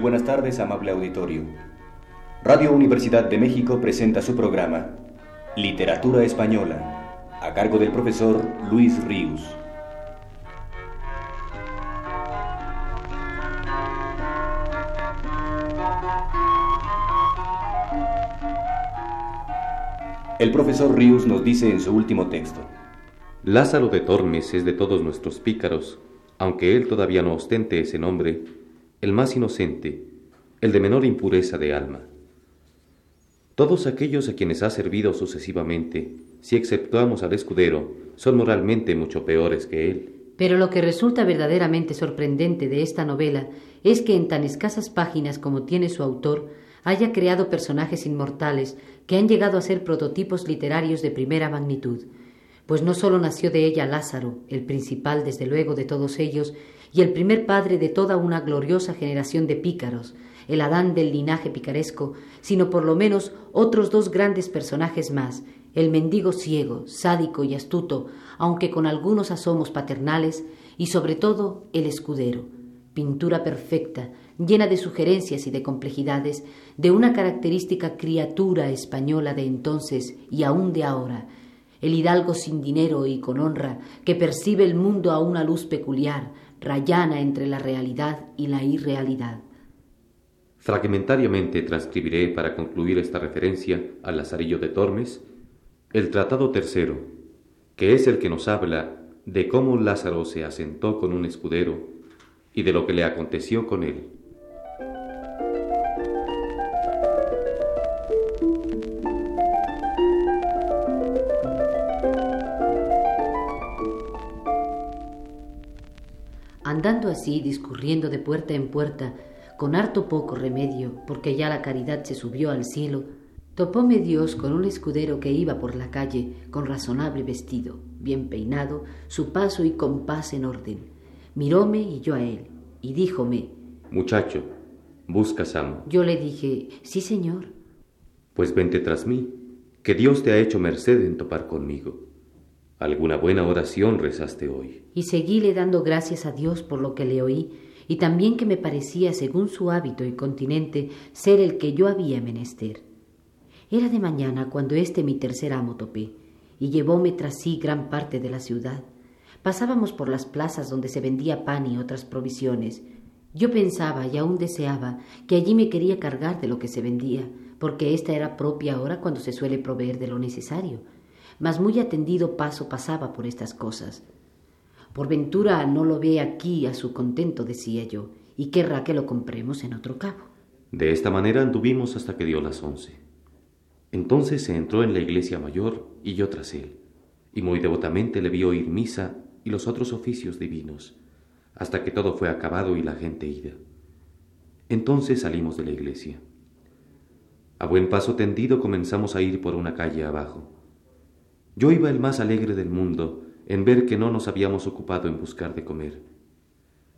Buenas tardes, amable auditorio. Radio Universidad de México presenta su programa Literatura Española, a cargo del profesor Luis Ríos. El profesor Ríos nos dice en su último texto. Lázaro de Tormes es de todos nuestros pícaros, aunque él todavía no ostente ese nombre, el más inocente, el de menor impureza de alma. Todos aquellos a quienes ha servido sucesivamente, si exceptuamos al escudero, son moralmente mucho peores que él. Pero lo que resulta verdaderamente sorprendente de esta novela es que en tan escasas páginas como tiene su autor, haya creado personajes inmortales que han llegado a ser prototipos literarios de primera magnitud, pues no sólo nació de ella Lázaro, el principal desde luego de todos ellos, y el primer padre de toda una gloriosa generación de pícaros, el Adán del linaje picaresco, sino por lo menos otros dos grandes personajes más, el mendigo ciego, sádico y astuto, aunque con algunos asomos paternales, y sobre todo el escudero, pintura perfecta, llena de sugerencias y de complejidades, de una característica criatura española de entonces y aún de ahora, el hidalgo sin dinero y con honra, que percibe el mundo a una luz peculiar, rayana entre la realidad y la irrealidad. Fragmentariamente transcribiré para concluir esta referencia al Lazarillo de Tormes el Tratado Tercero, que es el que nos habla de cómo Lázaro se asentó con un escudero y de lo que le aconteció con él. Andando así, discurriendo de puerta en puerta, con harto poco remedio, porque ya la caridad se subió al cielo, topóme Dios con un escudero que iba por la calle con razonable vestido, bien peinado, su paso y compás en orden. Miróme y yo a él, y díjome, Muchacho, ¿buscas amo? Yo le dije, sí, señor. Pues vente tras mí, que Dios te ha hecho merced en topar conmigo. Alguna buena oración rezaste hoy. Y seguíle dando gracias a Dios por lo que le oí, y también que me parecía, según su hábito y continente, ser el que yo había menester. Era de mañana cuando este mi tercer amo topé, y llevóme tras sí gran parte de la ciudad. Pasábamos por las plazas donde se vendía pan y otras provisiones. Yo pensaba y aún deseaba que allí me quería cargar de lo que se vendía, porque esta era propia hora cuando se suele proveer de lo necesario mas muy atendido paso pasaba por estas cosas. Por ventura no lo ve aquí a su contento, decía yo, y querrá que lo compremos en otro cabo. De esta manera anduvimos hasta que dio las once. Entonces se entró en la iglesia mayor y yo tras él, y muy devotamente le vi oír misa y los otros oficios divinos, hasta que todo fue acabado y la gente ida. Entonces salimos de la iglesia. A buen paso tendido comenzamos a ir por una calle abajo. Yo iba el más alegre del mundo en ver que no nos habíamos ocupado en buscar de comer.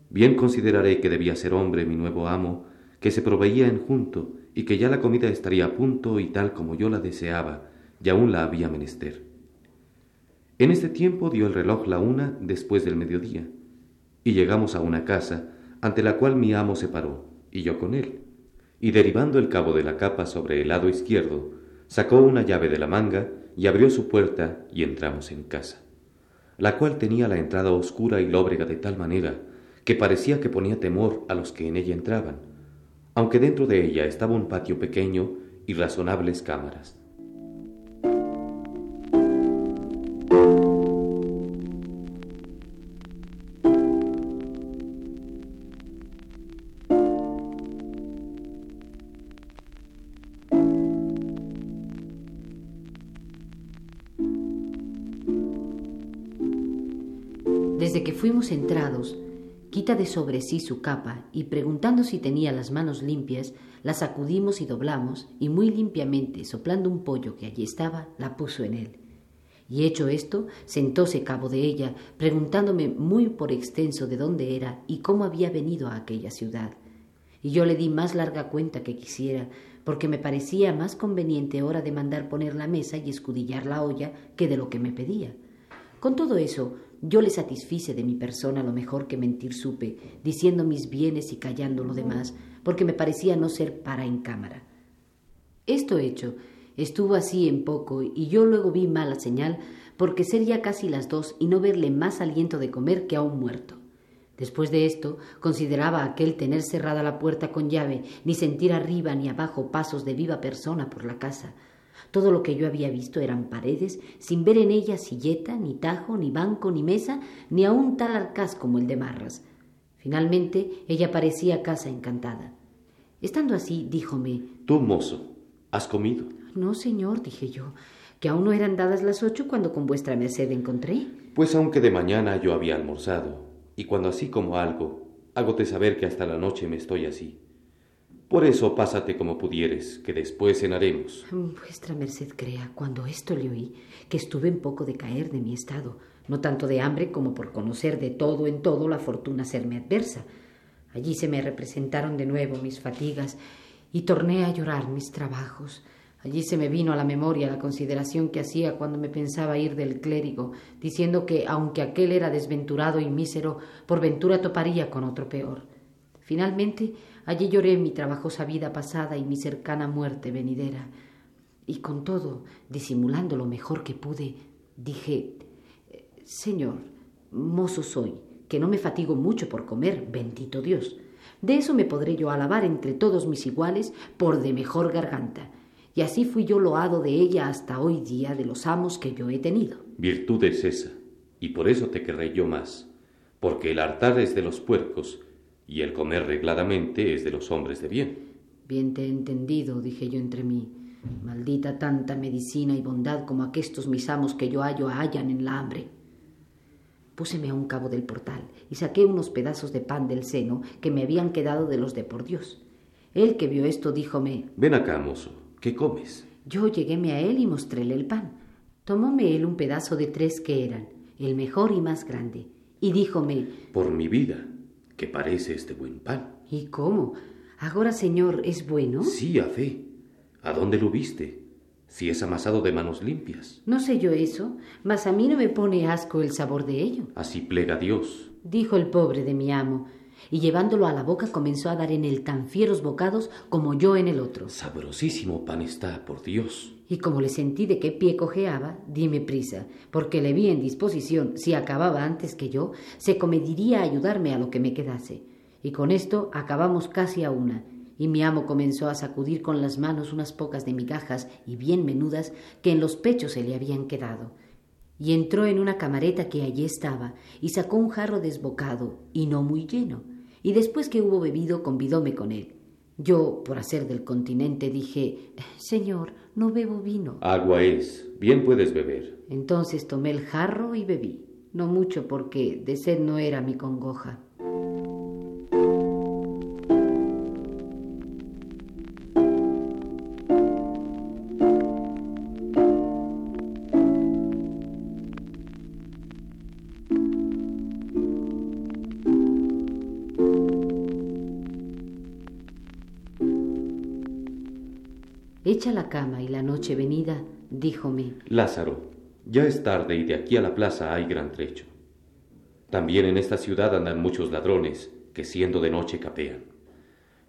Bien consideraré que debía ser hombre mi nuevo amo, que se proveía en junto y que ya la comida estaría a punto y tal como yo la deseaba, y aún la había menester. En este tiempo dio el reloj la una después del mediodía, y llegamos a una casa ante la cual mi amo se paró, y yo con él, y derivando el cabo de la capa sobre el lado izquierdo, sacó una llave de la manga y abrió su puerta y entramos en casa, la cual tenía la entrada oscura y lóbrega de tal manera que parecía que ponía temor a los que en ella entraban, aunque dentro de ella estaba un patio pequeño y razonables cámaras. Desde que fuimos entrados, quita de sobre sí su capa y preguntando si tenía las manos limpias, la sacudimos y doblamos y muy limpiamente, soplando un pollo que allí estaba, la puso en él. Y hecho esto, sentóse cabo de ella, preguntándome muy por extenso de dónde era y cómo había venido a aquella ciudad. Y yo le di más larga cuenta que quisiera, porque me parecía más conveniente hora de mandar poner la mesa y escudillar la olla que de lo que me pedía. Con todo eso, yo le satisfice de mi persona lo mejor que mentir supe, diciendo mis bienes y callando lo demás, porque me parecía no ser para en cámara. Esto hecho, estuvo así en poco, y yo luego vi mala señal, porque ser ya casi las dos y no verle más aliento de comer que a un muerto. Después de esto, consideraba aquel tener cerrada la puerta con llave, ni sentir arriba ni abajo pasos de viva persona por la casa, todo lo que yo había visto eran paredes, sin ver en ellas silleta, ni tajo, ni banco, ni mesa, ni aun tal arcaz como el de Marras. Finalmente, ella parecía casa encantada. Estando así, díjome Tú, mozo, ¿has comido? No, señor, dije yo, que aún no eran dadas las ocho cuando con vuestra merced encontré. Pues aunque de mañana yo había almorzado, y cuando así como algo, hágote saber que hasta la noche me estoy así. Por eso pásate como pudieres, que después cenaremos. Vuestra merced crea, cuando esto le oí, que estuve en poco de caer de mi estado, no tanto de hambre como por conocer de todo en todo la fortuna serme adversa. Allí se me representaron de nuevo mis fatigas y torné a llorar mis trabajos. Allí se me vino a la memoria la consideración que hacía cuando me pensaba ir del clérigo, diciendo que, aunque aquel era desventurado y mísero, por ventura toparía con otro peor. Finalmente, allí lloré mi trabajosa vida pasada y mi cercana muerte venidera. Y con todo, disimulando lo mejor que pude, dije, Señor, mozo soy, que no me fatigo mucho por comer, bendito Dios. De eso me podré yo alabar entre todos mis iguales por de mejor garganta. Y así fui yo loado de ella hasta hoy día de los amos que yo he tenido. Virtud es esa, y por eso te querré yo más, porque el hartar es de los puercos, y el comer regladamente es de los hombres de bien. Bien te he entendido, dije yo entre mí. Maldita tanta medicina y bondad como aquestos mis amos que yo hallo hallan en la hambre. Púseme a un cabo del portal y saqué unos pedazos de pan del seno que me habían quedado de los de por Dios. Él que vio esto díjome Ven acá, mozo, ¿qué comes? Yo lleguéme a él y mostréle el pan. Tomóme él un pedazo de tres que eran, el mejor y más grande, y díjome Por mi vida, ¿Qué parece este buen pan? ¿Y cómo? ¿Ahora, señor, es bueno? Sí, a fe. ¿A dónde lo viste? Si es amasado de manos limpias. No sé yo eso, mas a mí no me pone asco el sabor de ello. Así plega Dios. Dijo el pobre de mi amo, y llevándolo a la boca comenzó a dar en él tan fieros bocados como yo en el otro. Sabrosísimo pan está, por Dios. Y como le sentí de qué pie cojeaba, dime prisa, porque le vi en disposición, si acababa antes que yo, se comediría a ayudarme a lo que me quedase. Y con esto acabamos casi a una, y mi amo comenzó a sacudir con las manos unas pocas de migajas y bien menudas que en los pechos se le habían quedado. Y entró en una camareta que allí estaba, y sacó un jarro desbocado, y no muy lleno, y después que hubo bebido convidóme con él. Yo, por hacer del continente, dije Señor, no bebo vino. Agua es, bien puedes beber. Entonces tomé el jarro y bebí, no mucho porque de sed no era mi congoja. Hecha la cama y la noche venida, díjome Lázaro, ya es tarde y de aquí a la plaza hay gran trecho. También en esta ciudad andan muchos ladrones que siendo de noche capean.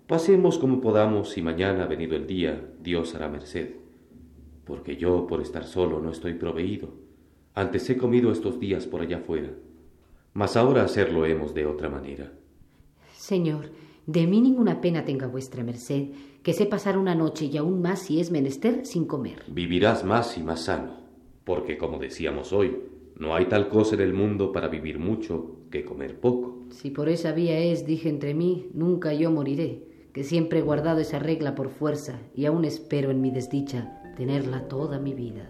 Pasemos como podamos y mañana, venido el día, Dios hará merced. Porque yo, por estar solo, no estoy proveído. Antes he comido estos días por allá fuera, mas ahora hacerlo hemos de otra manera. Señor, de mí ninguna pena tenga vuestra merced, que sé pasar una noche y aún más si es menester sin comer. Vivirás más y más sano, porque como decíamos hoy, no hay tal cosa en el mundo para vivir mucho que comer poco. Si por esa vía es, dije entre mí, nunca yo moriré, que siempre he guardado esa regla por fuerza y aún espero en mi desdicha tenerla toda mi vida.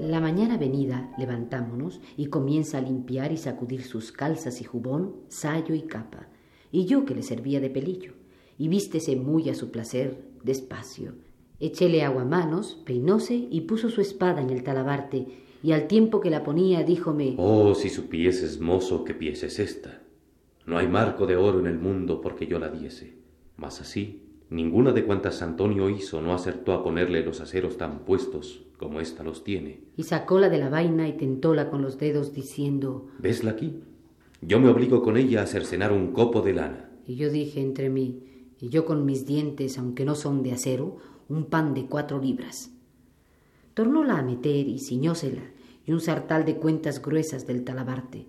La mañana venida, levantámonos y comienza a limpiar y sacudir sus calzas y jubón, sayo y capa, y yo que le servía de pelillo, y vístese muy a su placer, despacio. Echéle agua a manos, peinóse y puso su espada en el talabarte, y al tiempo que la ponía díjome Oh, si supieses, mozo, qué pies es esta. No hay marco de oro en el mundo porque yo la diese. Mas así, ninguna de cuantas Antonio hizo no acertó a ponerle los aceros tan puestos como ésta los tiene. Y sacóla de la vaina y tentóla con los dedos diciendo ¿Vesla aquí? Yo me obligo con ella a cercenar un copo de lana. Y yo dije entre mí, y yo con mis dientes, aunque no son de acero, un pan de cuatro libras. Tornóla a meter y ciñósela, y un sartal de cuentas gruesas del talabarte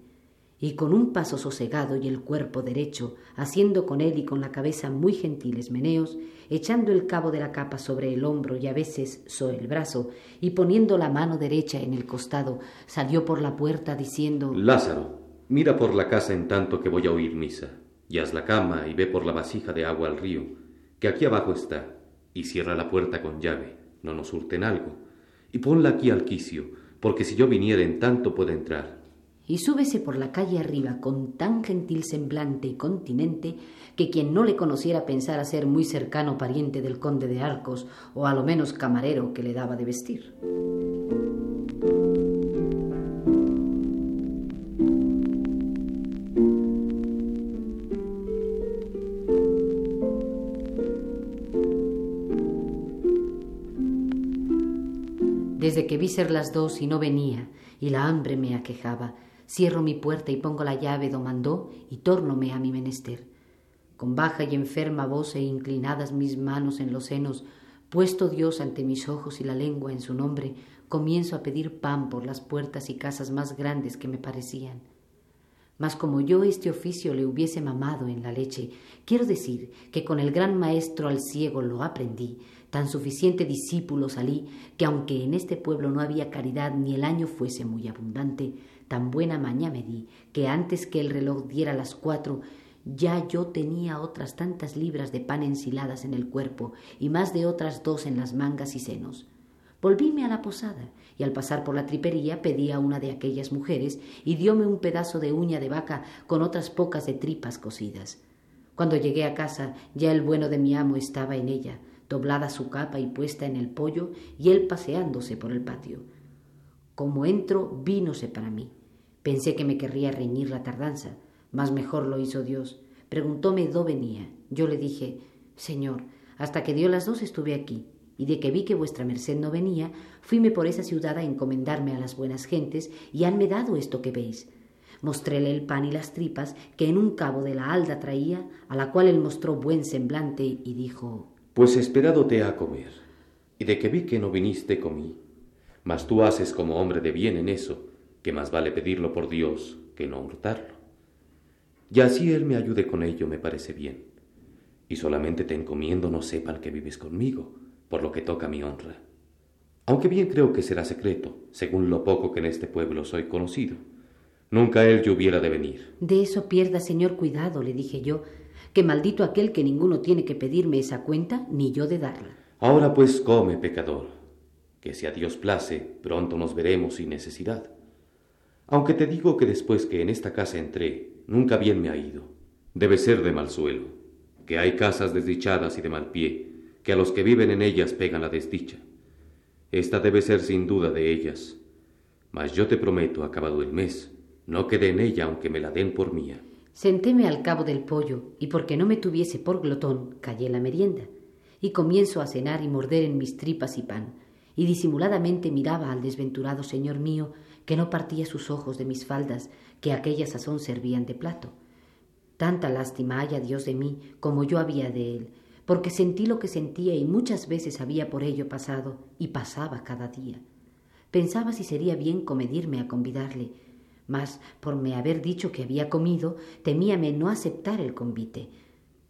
y con un paso sosegado y el cuerpo derecho, haciendo con él y con la cabeza muy gentiles meneos, echando el cabo de la capa sobre el hombro y a veces sobre el brazo, y poniendo la mano derecha en el costado, salió por la puerta diciendo Lázaro, mira por la casa en tanto que voy a oír misa, y haz la cama y ve por la vasija de agua al río, que aquí abajo está, y cierra la puerta con llave, no nos hurten algo, y ponla aquí al quicio, porque si yo viniera en tanto puede entrar, y súbese por la calle arriba con tan gentil semblante y continente que quien no le conociera pensara ser muy cercano pariente del conde de Arcos o a lo menos camarero que le daba de vestir. Desde que vi ser las dos y no venía, y la hambre me aquejaba, Cierro mi puerta y pongo la llave do mandó y tórnome a mi menester. Con baja y enferma voz e inclinadas mis manos en los senos, puesto Dios ante mis ojos y la lengua en su nombre, comienzo a pedir pan por las puertas y casas más grandes que me parecían. Mas como yo este oficio le hubiese mamado en la leche, quiero decir que con el gran maestro al ciego lo aprendí, tan suficiente discípulo salí, que aunque en este pueblo no había caridad ni el año fuese muy abundante, Tan buena maña me di que antes que el reloj diera las cuatro ya yo tenía otras tantas libras de pan ensiladas en el cuerpo y más de otras dos en las mangas y senos. Volvíme a la posada y al pasar por la tripería pedí a una de aquellas mujeres y dióme un pedazo de uña de vaca con otras pocas de tripas cocidas. Cuando llegué a casa ya el bueno de mi amo estaba en ella, doblada su capa y puesta en el pollo y él paseándose por el patio. Como entro, vínose para mí. Pensé que me querría reñir la tardanza, mas mejor lo hizo Dios. Preguntóme dó venía. Yo le dije, Señor, hasta que dio las dos estuve aquí, y de que vi que vuestra merced no venía, fuime por esa ciudad a encomendarme a las buenas gentes, y hanme dado esto que veis. Mostréle el pan y las tripas que en un cabo de la alda traía, a la cual él mostró buen semblante, y dijo Pues esperado te a comer, y de que vi que no viniste comí. Mas tú haces como hombre de bien en eso, que más vale pedirlo por Dios que no hurtarlo. Y así Él me ayude con ello me parece bien. Y solamente te encomiendo no sepan que vives conmigo, por lo que toca mi honra. Aunque bien creo que será secreto, según lo poco que en este pueblo soy conocido. Nunca él yo hubiera de venir. De eso pierda, señor, cuidado, le dije yo, que maldito aquel que ninguno tiene que pedirme esa cuenta, ni yo de darla. Ahora pues come, pecador, que si a Dios place, pronto nos veremos sin necesidad. Aunque te digo que después que en esta casa entré, nunca bien me ha ido. Debe ser de mal suelo, que hay casas desdichadas y de mal pie, que a los que viven en ellas pegan la desdicha. Esta debe ser sin duda de ellas. Mas yo te prometo, acabado el mes, no quede en ella aunque me la den por mía. Sentéme al cabo del pollo, y porque no me tuviese por glotón, callé la merienda, y comienzo a cenar y morder en mis tripas y pan, y disimuladamente miraba al desventurado señor mío, que no partía sus ojos de mis faldas, que aquella sazón servían de plato. Tanta lástima haya Dios de mí como yo había de él, porque sentí lo que sentía y muchas veces había por ello pasado y pasaba cada día. Pensaba si sería bien comedirme a convidarle, mas por me haber dicho que había comido, temíame no aceptar el convite.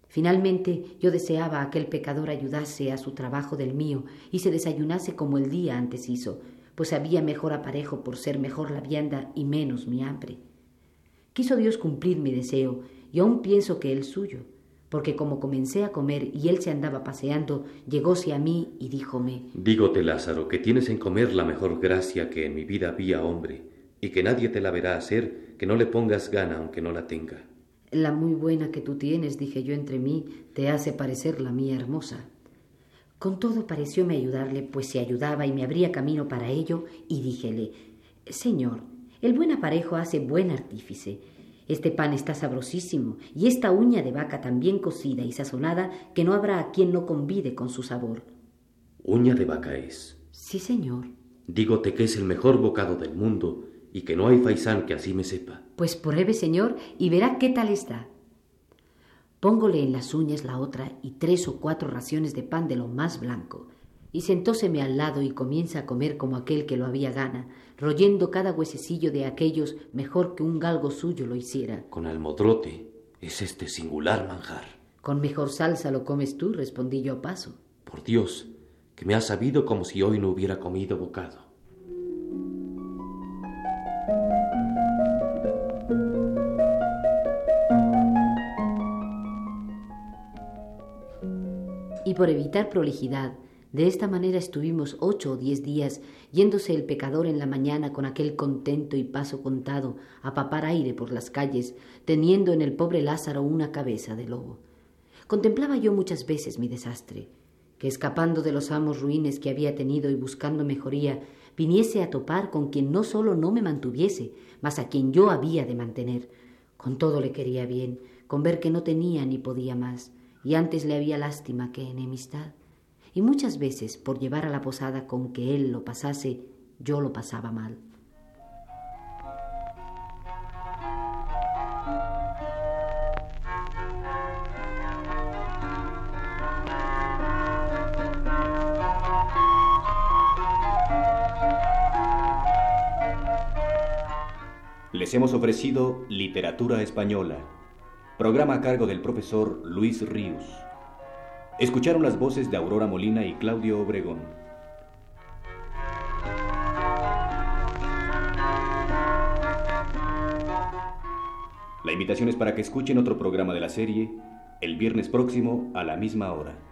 Finalmente yo deseaba a aquel pecador ayudase a su trabajo del mío y se desayunase como el día antes hizo, pues había mejor aparejo por ser mejor la vianda y menos mi hambre. Quiso Dios cumplir mi deseo, y aún pienso que el suyo, porque como comencé a comer y él se andaba paseando, llegóse a mí y díjome Dígote, Lázaro, que tienes en comer la mejor gracia que en mi vida había hombre, y que nadie te la verá hacer que no le pongas gana aunque no la tenga. La muy buena que tú tienes, dije yo entre mí, te hace parecer la mía hermosa. Con todo parecióme ayudarle, pues se ayudaba y me abría camino para ello, y díjele Señor, el buen aparejo hace buen artífice. Este pan está sabrosísimo y esta uña de vaca tan bien cocida y sazonada que no habrá a quien no convide con su sabor. Uña de vaca es. Sí, señor. Dígote que es el mejor bocado del mundo y que no hay faisán que así me sepa. Pues pruebe, señor, y verá qué tal está. Póngole en las uñas la otra y tres o cuatro raciones de pan de lo más blanco. Y sentóseme al lado y comienza a comer como aquel que lo había gana, royendo cada huesecillo de aquellos mejor que un galgo suyo lo hiciera. Con almodrote es este singular manjar. Con mejor salsa lo comes tú, respondí yo a paso. Por Dios, que me ha sabido como si hoy no hubiera comido bocado. Y por evitar prolijidad, de esta manera estuvimos ocho o diez días, yéndose el pecador en la mañana con aquel contento y paso contado a papar aire por las calles, teniendo en el pobre Lázaro una cabeza de lobo. Contemplaba yo muchas veces mi desastre, que escapando de los amos ruines que había tenido y buscando mejoría, viniese a topar con quien no solo no me mantuviese, mas a quien yo había de mantener. Con todo le quería bien, con ver que no tenía ni podía más, y antes le había lástima que enemistad y muchas veces por llevar a la posada con que él lo pasase, yo lo pasaba mal. Les hemos ofrecido Literatura Española, programa a cargo del profesor Luis Ríos. Escucharon las voces de Aurora Molina y Claudio Obregón. La invitación es para que escuchen otro programa de la serie el viernes próximo a la misma hora.